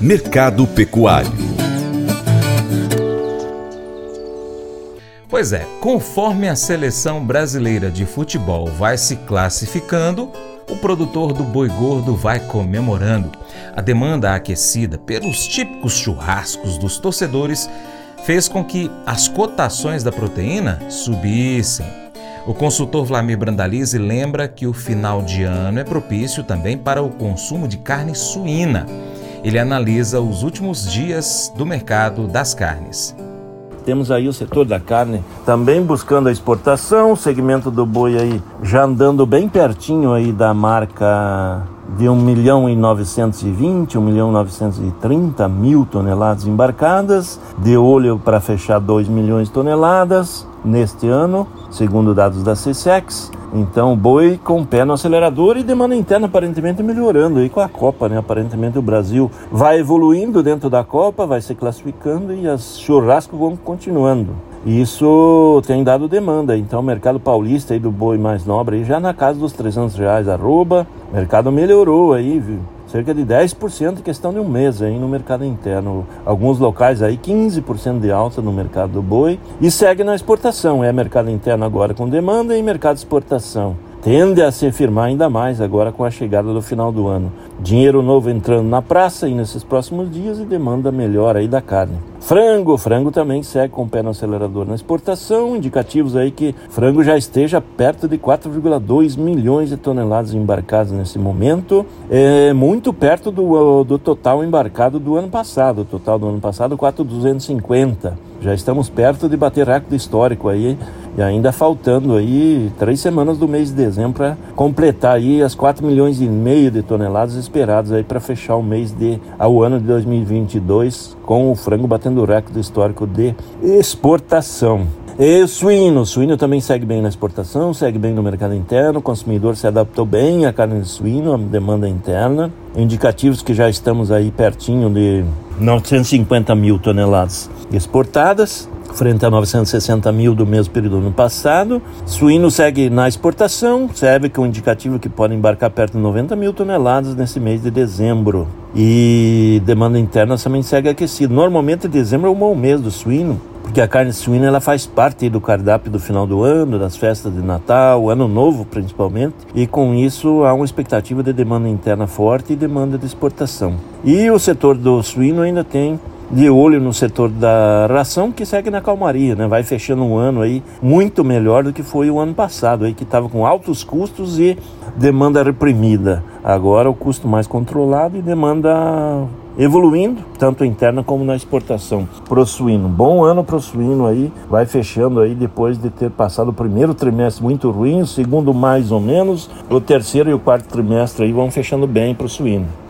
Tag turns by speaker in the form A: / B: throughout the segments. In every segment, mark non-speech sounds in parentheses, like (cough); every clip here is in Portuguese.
A: Mercado Pecuário
B: Pois é, conforme a seleção brasileira de futebol vai se classificando, o produtor do boi gordo vai comemorando. A demanda aquecida pelos típicos churrascos dos torcedores fez com que as cotações da proteína subissem. O consultor Vlamir Brandalize lembra que o final de ano é propício também para o consumo de carne suína. Ele analisa os últimos dias do mercado das carnes.
C: Temos aí o setor da carne também buscando a exportação, o segmento do boi aí já andando bem pertinho aí da marca de 1 milhão e 920, 1 milhão e 930 mil toneladas embarcadas, de olho para fechar 2 milhões de toneladas neste ano, segundo dados da CSEX. Então, boi com pé no acelerador e demanda interna aparentemente melhorando aí com a Copa, né? Aparentemente o Brasil vai evoluindo dentro da Copa, vai se classificando e as churrascos vão continuando. Isso tem dado demanda, então o mercado paulista aí do boi mais nobre aí já na casa dos 300 reais arroba, o mercado melhorou aí, viu? Cerca de 10% em questão de um mês aí no mercado interno. Alguns locais aí 15% de alta no mercado do boi e segue na exportação. É mercado interno agora com demanda e mercado de exportação. Tende a se firmar ainda mais agora com a chegada do final do ano. Dinheiro novo entrando na praça e nesses próximos dias e demanda melhor aí da carne. Frango, frango também segue com o pé no acelerador na exportação, indicativos aí que frango já esteja perto de 4,2 milhões de toneladas embarcadas nesse momento, é muito perto do, do total embarcado do ano passado, o total do ano passado 4,250. Já estamos perto de bater recorde histórico aí e ainda faltando aí três semanas do mês de dezembro para completar aí as 4 milhões e meio de toneladas esperadas aí para fechar o mês de ao ano de 2022 com o frango batendo o recorde histórico de exportação. E suíno, suíno também segue bem na exportação, segue bem no mercado interno, o consumidor se adaptou bem à carne de suíno, à demanda interna. Indicativos que já estamos aí pertinho de 950 mil toneladas exportadas frente a 960 mil do mesmo período do ano passado. Suíno segue na exportação, serve com indicativo que pode embarcar perto de 90 mil toneladas nesse mês de dezembro. E demanda interna também segue aquecida. Normalmente dezembro é o bom mês do suíno, porque a carne suína ela faz parte do cardápio do final do ano, das festas de Natal, Ano Novo principalmente, e com isso há uma expectativa de demanda interna forte e demanda de exportação. E o setor do suíno ainda tem de olho no setor da ração que segue na calmaria, né? Vai fechando um ano aí muito melhor do que foi o ano passado, aí que estava com altos custos e demanda reprimida. Agora o custo mais controlado e demanda evoluindo, tanto interna como na exportação. Pro suíno, bom ano pro suíno aí, vai fechando aí depois de ter passado o primeiro trimestre muito ruim, o segundo mais ou menos, o terceiro e o quarto trimestre aí vão fechando bem pro suíno.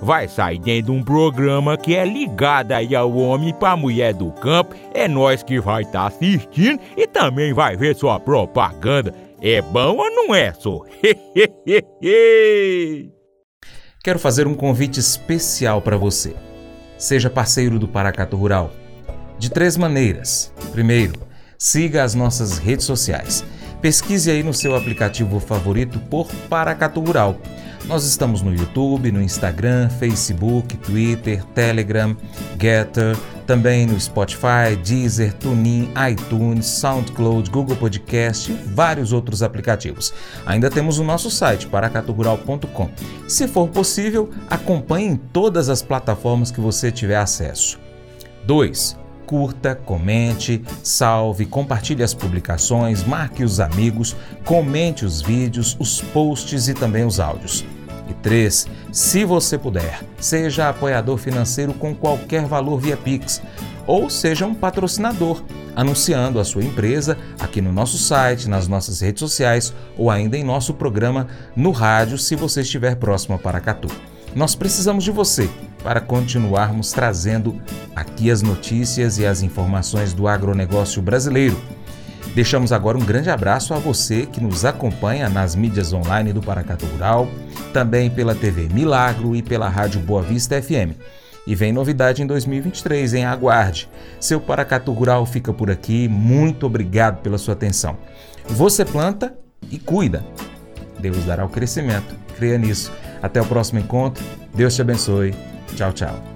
D: vai sair dentro de um programa que é ligado aí ao homem pra mulher do campo. É nós que vai estar tá assistindo e também vai ver sua propaganda. É bom ou não é, só? (laughs)
B: Quero fazer um convite especial para você. Seja parceiro do Paracatu Rural. De três maneiras. Primeiro, siga as nossas redes sociais. Pesquise aí no seu aplicativo favorito por Paracatu Rural. Nós estamos no YouTube, no Instagram, Facebook, Twitter, Telegram, Getter, também no Spotify, Deezer, TuneIn, iTunes, SoundCloud, Google Podcast e vários outros aplicativos. Ainda temos o nosso site, paracaturural.com. Se for possível, acompanhe em todas as plataformas que você tiver acesso. 2 curta, comente, salve, compartilhe as publicações, marque os amigos, comente os vídeos, os posts e também os áudios. E 3. Se você puder, seja apoiador financeiro com qualquer valor via Pix ou seja um patrocinador, anunciando a sua empresa aqui no nosso site, nas nossas redes sociais ou ainda em nosso programa no rádio se você estiver próximo a Paracatu. Nós precisamos de você para continuarmos trazendo aqui as notícias e as informações do agronegócio brasileiro. Deixamos agora um grande abraço a você que nos acompanha nas mídias online do Paracatu Rural, também pela TV Milagro e pela Rádio Boa Vista FM. E vem novidade em 2023, em aguarde. Seu Paracatu Rural fica por aqui. Muito obrigado pela sua atenção. Você planta e cuida. Deus dará o crescimento. Creia nisso. Até o próximo encontro. Deus te abençoe. Tchau, tchau.